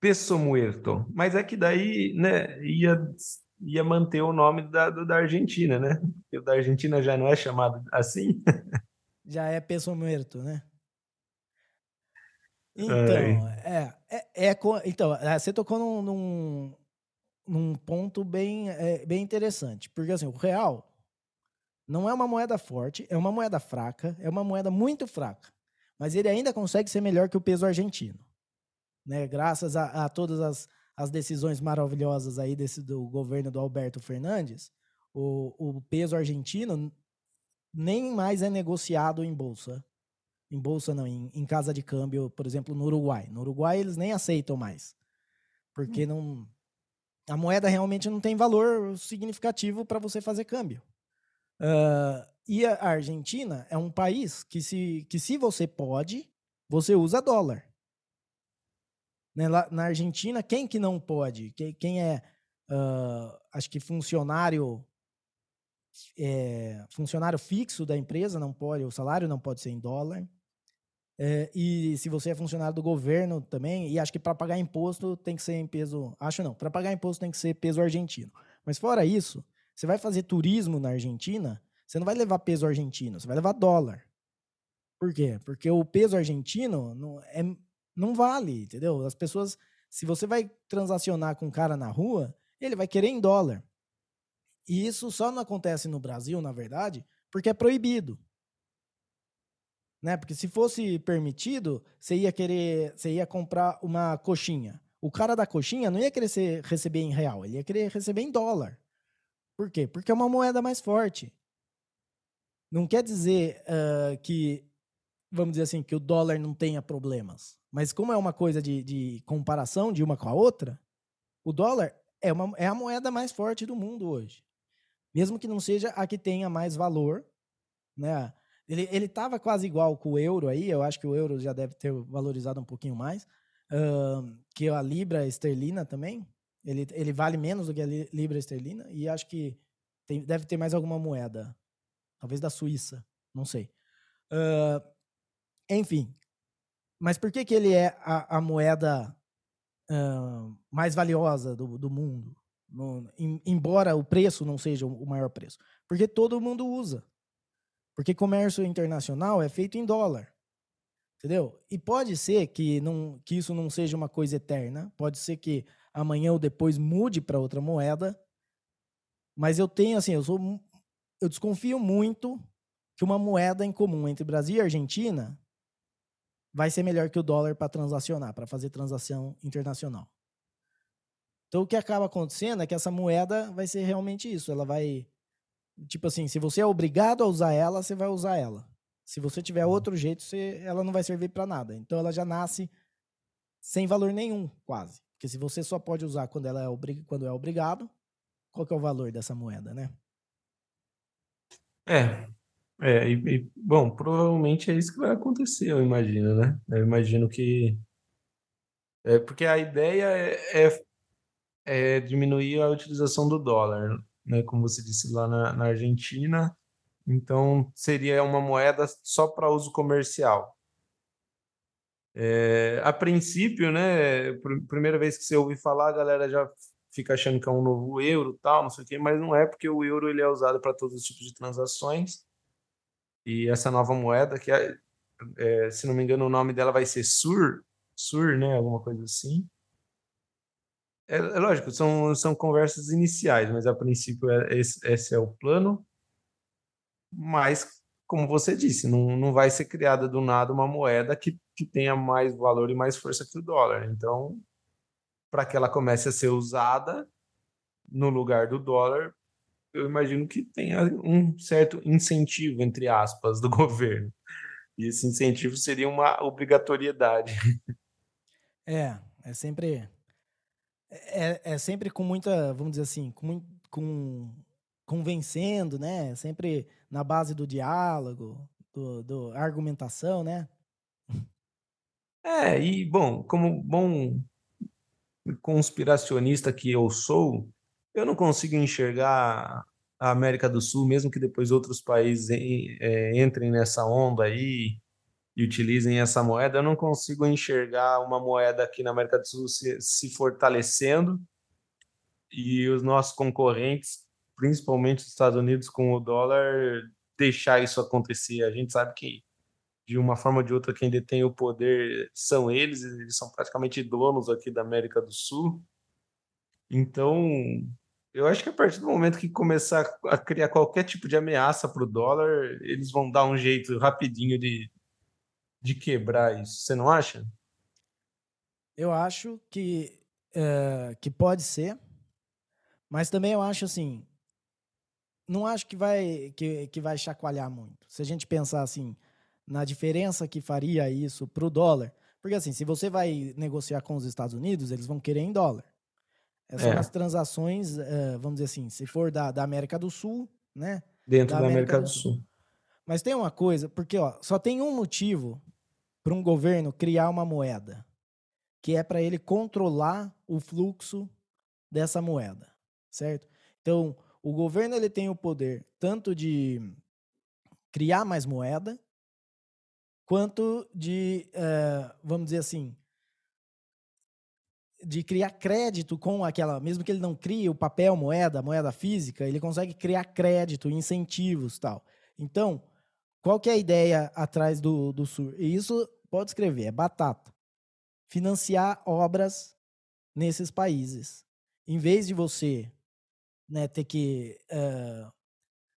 Peso muerto. Mas é que daí, né, ia, ia manter o nome da, da Argentina, né? Porque o da Argentina já não é chamado assim. já é peso muerto, né? Então, é, é, é, então, é, você tocou num, num, num ponto bem, é, bem interessante. Porque assim, o real não é uma moeda forte, é uma moeda fraca, é uma moeda muito fraca. Mas ele ainda consegue ser melhor que o peso argentino. Né? Graças a, a todas as, as decisões maravilhosas aí desse, do governo do Alberto Fernandes, o, o peso argentino nem mais é negociado em bolsa. Em bolsa não, em, em casa de câmbio, por exemplo, no Uruguai. No Uruguai eles nem aceitam mais. Porque hum. não a moeda realmente não tem valor significativo para você fazer câmbio. Uh, e a Argentina é um país que se, que se você pode, você usa dólar. Né? Na Argentina, quem que não pode? Quem, quem é, uh, acho que funcionário é, funcionário fixo da empresa não pode, o salário não pode ser em dólar. É, e se você é funcionário do governo também, e acho que para pagar imposto tem que ser em peso. Acho não, para pagar imposto tem que ser peso argentino. Mas fora isso, você vai fazer turismo na Argentina, você não vai levar peso argentino, você vai levar dólar. Por quê? Porque o peso argentino não, é, não vale, entendeu? As pessoas, se você vai transacionar com um cara na rua, ele vai querer em dólar. E isso só não acontece no Brasil, na verdade, porque é proibido né? Porque se fosse permitido, você ia querer, você ia comprar uma coxinha. O cara da coxinha não ia querer receber em real, ele ia querer receber em dólar. Por quê? Porque é uma moeda mais forte. Não quer dizer uh, que, vamos dizer assim, que o dólar não tenha problemas. Mas como é uma coisa de, de comparação de uma com a outra, o dólar é, uma, é a moeda mais forte do mundo hoje. Mesmo que não seja a que tenha mais valor, né? Ele, ele tava quase igual com o euro aí, eu acho que o euro já deve ter valorizado um pouquinho mais, uh, que a libra esterlina também. Ele, ele vale menos do que a libra esterlina e acho que tem, deve ter mais alguma moeda, talvez da Suíça, não sei. Uh, enfim, mas por que, que ele é a, a moeda uh, mais valiosa do, do mundo? No, em, embora o preço não seja o maior preço. Porque todo mundo usa. Porque comércio internacional é feito em dólar. Entendeu? E pode ser que, não, que isso não seja uma coisa eterna. Pode ser que amanhã ou depois mude para outra moeda. Mas eu tenho, assim, eu sou. Eu desconfio muito que uma moeda em comum entre Brasil e Argentina vai ser melhor que o dólar para transacionar, para fazer transação internacional. Então o que acaba acontecendo é que essa moeda vai ser realmente isso. Ela vai. Tipo assim, se você é obrigado a usar ela, você vai usar ela. Se você tiver uhum. outro jeito, você, ela não vai servir para nada. Então ela já nasce sem valor nenhum, quase. Porque se você só pode usar quando, ela é, obrig... quando é obrigado, qual que é o valor dessa moeda, né? É, é, e, e, bom, provavelmente é isso que vai acontecer, eu imagino, né? Eu imagino que. É, porque a ideia é, é, é diminuir a utilização do dólar, né? Como você disse lá na, na Argentina. Então, seria uma moeda só para uso comercial. É, a princípio, né? Pr primeira vez que você ouve falar, a galera já fica achando que é um novo euro, tal, não sei o quê, mas não é porque o euro ele é usado para todos os tipos de transações. E essa nova moeda, que é, é, se não me engano o nome dela vai ser SUR, SUR, né, alguma coisa assim. É, é lógico, são, são conversas iniciais, mas a princípio é, esse, esse é o plano. Mas, como você disse, não, não vai ser criada do nada uma moeda que, que tenha mais valor e mais força que o dólar. Então, para que ela comece a ser usada no lugar do dólar, eu imagino que tenha um certo incentivo, entre aspas, do governo. E esse incentivo seria uma obrigatoriedade. É, é sempre. É, é sempre com muita, vamos dizer assim, com, com convencendo, né? Sempre na base do diálogo, do, do argumentação, né? É, e bom, como bom conspiracionista que eu sou, eu não consigo enxergar a América do Sul, mesmo que depois outros países é, entrem nessa onda aí e utilizem essa moeda, eu não consigo enxergar uma moeda aqui na América do Sul se, se fortalecendo e os nossos concorrentes, principalmente os Estados Unidos com o dólar, deixar isso acontecer. A gente sabe que de uma forma ou de outra, quem detém o poder são eles, eles são praticamente donos aqui da América do Sul. Então, eu acho que a partir do momento que começar a criar qualquer tipo de ameaça para o dólar, eles vão dar um jeito rapidinho de, de quebrar isso. Você não acha? Eu acho que, uh, que pode ser, mas também eu acho assim, não acho que vai, que, que vai chacoalhar muito. Se a gente pensar assim, na diferença que faria isso para o dólar. Porque assim, se você vai negociar com os Estados Unidos, eles vão querer em dólar. Essas é. as transações, uh, vamos dizer assim, se for da, da América do Sul, né? Dentro da, da América, América, do, Sul. Sul. Mas tem uma coisa, porque ó, só tem um motivo para um governo criar uma moeda, que é para ele controlar o fluxo dessa moeda, certo? Então, o governo ele tem o poder tanto de criar mais moeda, quanto de, uh, vamos dizer assim, de criar crédito com aquela, mesmo que ele não crie o papel, moeda, moeda física, ele consegue criar crédito, incentivos tal. Então, qual que é a ideia atrás do, do SUR? E isso pode escrever, é batata. Financiar obras nesses países. Em vez de você né, ter que. Uh,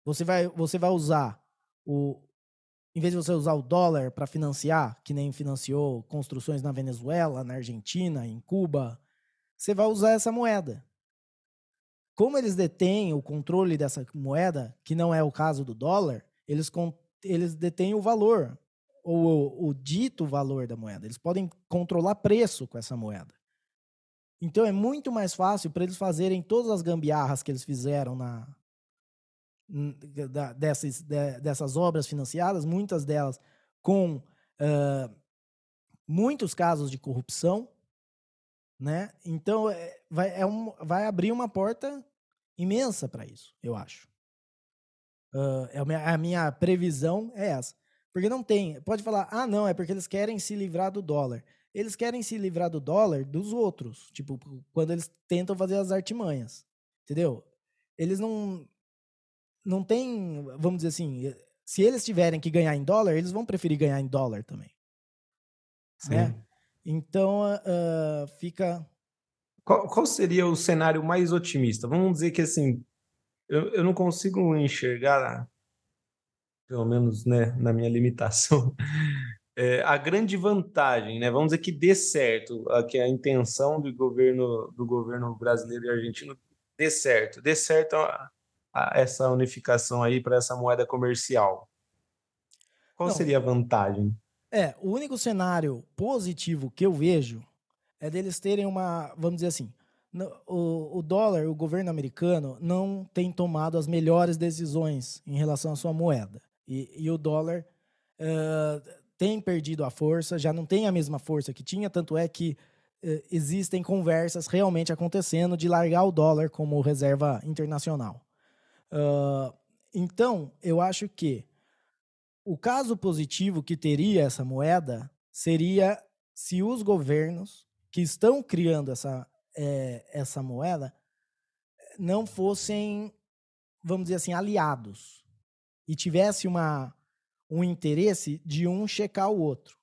você, vai, você vai usar o, em vez de você usar o dólar para financiar, que nem financiou construções na Venezuela, na Argentina, em Cuba, você vai usar essa moeda. Como eles detêm o controle dessa moeda, que não é o caso do dólar, eles, eles detêm o valor, ou o, o dito valor da moeda. Eles podem controlar preço com essa moeda. Então é muito mais fácil para eles fazerem todas as gambiarras que eles fizeram na, dessas, dessas obras financiadas, muitas delas com uh, muitos casos de corrupção, né? Então é, vai, é um, vai abrir uma porta imensa para isso, eu acho. Uh, é a, minha, a minha previsão é essa. Porque não tem. Pode falar, ah, não, é porque eles querem se livrar do dólar. Eles querem se livrar do dólar dos outros. Tipo, quando eles tentam fazer as artimanhas. Entendeu? Eles não não tem, vamos dizer assim, se eles tiverem que ganhar em dólar, eles vão preferir ganhar em dólar também. Sim. Né? Então, uh, fica qual, qual, seria o cenário mais otimista? Vamos dizer que assim, eu, eu não consigo enxergar, pelo menos né, na minha limitação, é, a grande vantagem, né? Vamos dizer que dê certo, que a intenção do governo do governo brasileiro e argentino dê certo, dê certo a, a essa unificação aí para essa moeda comercial. Qual Não, seria a vantagem? É, o único cenário positivo que eu vejo é deles terem uma, vamos dizer assim, o, o dólar, o governo americano não tem tomado as melhores decisões em relação à sua moeda. E, e o dólar uh, tem perdido a força, já não tem a mesma força que tinha, tanto é que eh, existem conversas realmente acontecendo de largar o dólar como reserva internacional. Uh, então, eu acho que o caso positivo que teria essa moeda seria se os governos que estão criando essa, é, essa moeda não fossem, vamos dizer assim, aliados e tivesse uma um interesse de um checar o outro.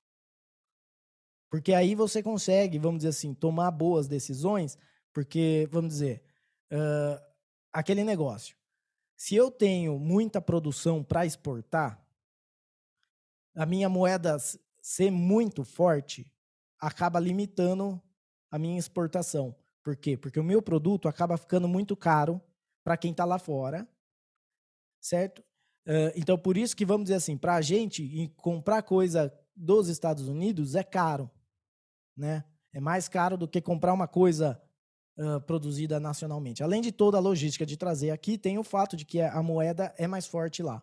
Porque aí você consegue, vamos dizer assim, tomar boas decisões, porque, vamos dizer, uh, aquele negócio. Se eu tenho muita produção para exportar, a minha moeda ser muito forte acaba limitando a minha exportação. Por quê? Porque o meu produto acaba ficando muito caro para quem está lá fora, certo? Então, por isso que vamos dizer assim, para a gente comprar coisa dos Estados Unidos é caro, né? É mais caro do que comprar uma coisa uh, produzida nacionalmente. Além de toda a logística de trazer aqui, tem o fato de que a moeda é mais forte lá.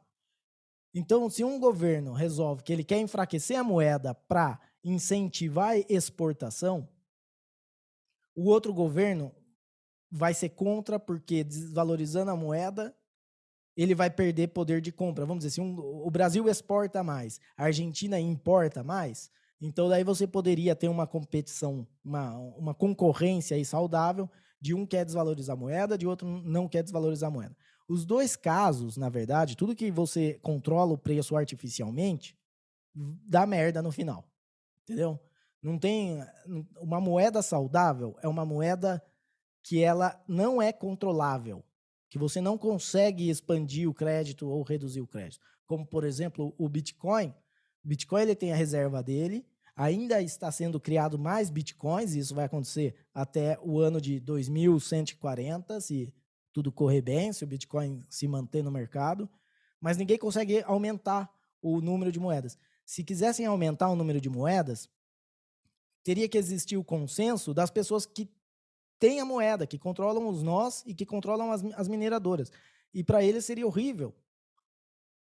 Então, se um governo resolve que ele quer enfraquecer a moeda para incentivar a exportação, o outro governo vai ser contra, porque desvalorizando a moeda, ele vai perder poder de compra. Vamos dizer, se um, o Brasil exporta mais, a Argentina importa mais, então daí você poderia ter uma competição, uma, uma concorrência aí saudável de um quer desvalorizar a moeda, de outro não quer desvalorizar a moeda. Os dois casos, na verdade, tudo que você controla o preço artificialmente, dá merda no final. Entendeu? Não tem uma moeda saudável é uma moeda que ela não é controlável que você não consegue expandir o crédito ou reduzir o crédito. Como, por exemplo, o Bitcoin. O Bitcoin ele tem a reserva dele, ainda está sendo criado mais Bitcoins, e isso vai acontecer até o ano de 2140, se tudo correr bem, se o Bitcoin se manter no mercado, mas ninguém consegue aumentar o número de moedas. Se quisessem aumentar o número de moedas, teria que existir o consenso das pessoas que têm a moeda, que controlam os nós e que controlam as, as mineradoras. E para eles seria horrível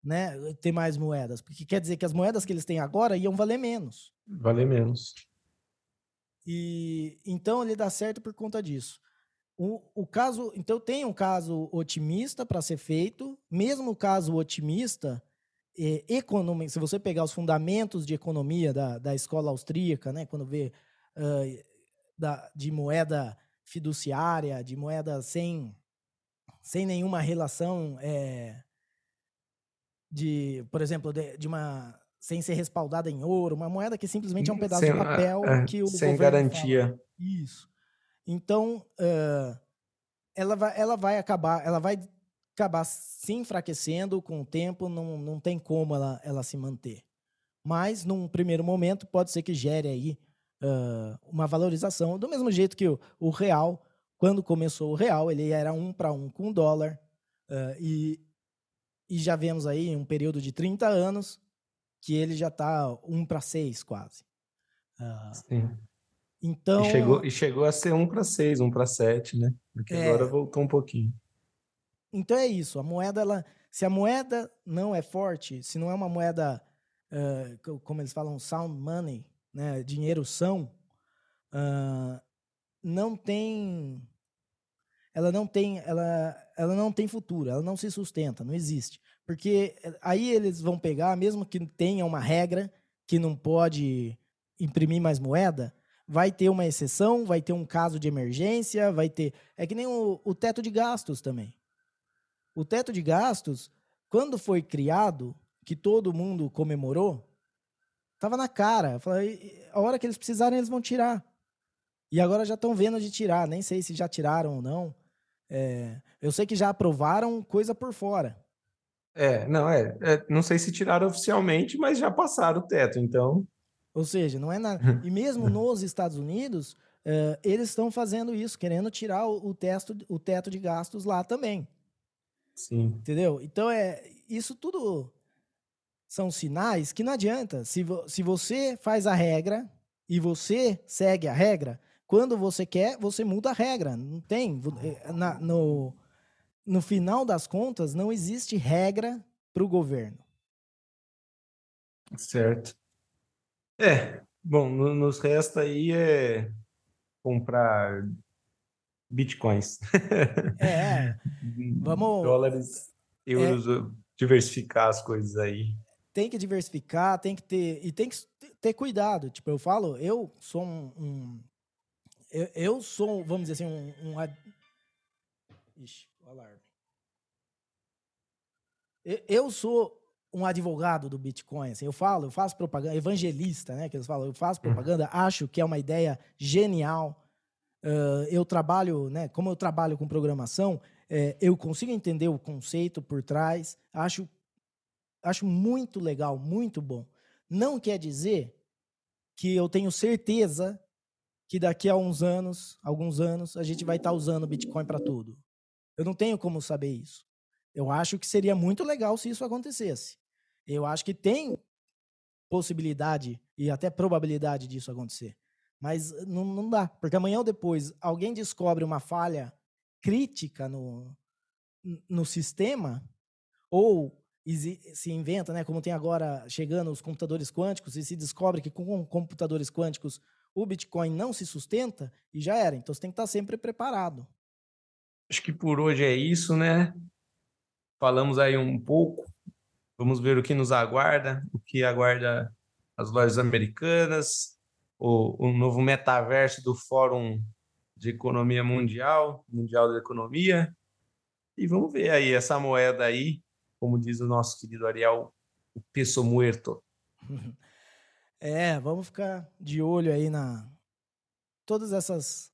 né, ter mais moedas, porque quer dizer que as moedas que eles têm agora iam valer menos. Valer menos. E então ele dá certo por conta disso. O, o caso, então tem um caso otimista para ser feito, mesmo o caso otimista, é, economia, se você pegar os fundamentos de economia da, da escola austríaca, né, quando vê uh, da, de moeda fiduciária, de moeda sem, sem nenhuma relação é, de, por exemplo, de, de, uma sem ser respaldada em ouro, uma moeda que simplesmente é um pedaço sem, de papel é, que o sem garantia. Fala. Isso. Então, uh, ela vai, ela vai acabar, ela vai acabar se enfraquecendo com o tempo, não, não tem como ela, ela se manter. Mas, num primeiro momento, pode ser que gere aí uh, uma valorização, do mesmo jeito que o, o, real, quando começou o real, ele era um para um com o dólar, uh, e, e já vemos aí um período de 30 anos que ele já está um para seis quase. Uh, Sim. Então, e chegou, e chegou a ser um para seis, um para sete, né? Porque é, agora voltou um pouquinho. Então é isso. A moeda, ela, se a moeda não é forte, se não é uma moeda, uh, como eles falam, sound money, né, dinheiro são, uh, não tem, ela não tem, ela, ela não tem futuro, ela não se sustenta, não existe, porque eh, aí eles vão pegar, mesmo que tenha uma regra que não pode imprimir mais moeda, vai ter uma exceção, vai ter um caso de emergência, vai ter, é que nem o, o teto de gastos também. O teto de gastos, quando foi criado, que todo mundo comemorou, Tava na cara. Falei, a hora que eles precisarem, eles vão tirar. E agora já estão vendo de tirar, nem sei se já tiraram ou não. É, eu sei que já aprovaram coisa por fora. É, não, é, é, Não sei se tiraram oficialmente, mas já passaram o teto, então. Ou seja, não é nada. E mesmo nos Estados Unidos, é, eles estão fazendo isso, querendo tirar o, o, teto, o teto de gastos lá também. Sim. Entendeu? Então, é, isso tudo são sinais que não adianta. Se, vo, se você faz a regra e você segue a regra, quando você quer, você muda a regra. Não tem. É, na, no, no final das contas, não existe regra para o governo. Certo. É, bom, nos resta aí é comprar bitcoins. É, vamos. Dólares, euros, é, diversificar as coisas aí. Tem que diversificar, tem que ter. E tem que ter cuidado. Tipo, eu falo, eu sou um. um eu, eu, sou, vamos dizer assim, um. um Ixi, o alarme. Eu, eu sou um advogado do Bitcoin. Assim, eu falo, eu faço propaganda, evangelista, né? Que eles falam, eu faço uhum. propaganda, acho que é uma ideia genial. Uh, eu trabalho, né? Como eu trabalho com programação, é, eu consigo entender o conceito por trás. Acho, acho muito legal, muito bom. Não quer dizer que eu tenho certeza que daqui a uns anos, alguns anos, a gente vai estar tá usando Bitcoin para tudo. Eu não tenho como saber isso. Eu acho que seria muito legal se isso acontecesse. Eu acho que tem possibilidade e até probabilidade disso acontecer. Mas não, não dá, porque amanhã ou depois alguém descobre uma falha crítica no, no sistema, ou se inventa, né, como tem agora chegando os computadores quânticos, e se descobre que com computadores quânticos o Bitcoin não se sustenta, e já era. Então você tem que estar sempre preparado. Acho que por hoje é isso, né? Falamos aí um pouco Vamos ver o que nos aguarda, o que aguarda as lojas americanas, o, o novo metaverso do Fórum de Economia Mundial, Mundial da Economia. E vamos ver aí essa moeda aí, como diz o nosso querido Ariel, o peso muerto. É, vamos ficar de olho aí na todas essas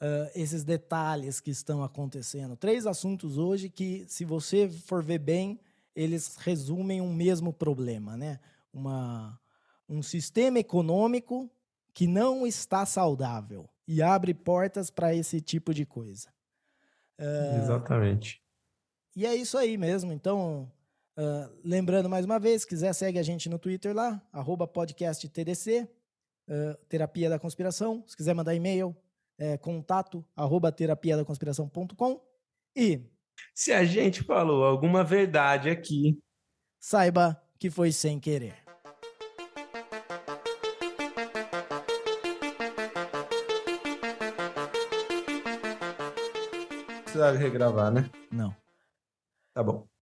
uh, esses detalhes que estão acontecendo. Três assuntos hoje que, se você for ver bem, eles resumem um mesmo problema, né? Uma, um sistema econômico que não está saudável e abre portas para esse tipo de coisa. Uh, Exatamente. E é isso aí mesmo. Então, uh, lembrando mais uma vez, se quiser, segue a gente no Twitter lá, podcasttdc, uh, Terapia da Conspiração. Se quiser mandar e-mail, é contato, arroba terapia da conspiração.com. E se a gente falou alguma verdade aqui, saiba que foi sem querer. Precisa regravar, né? Não. Tá bom.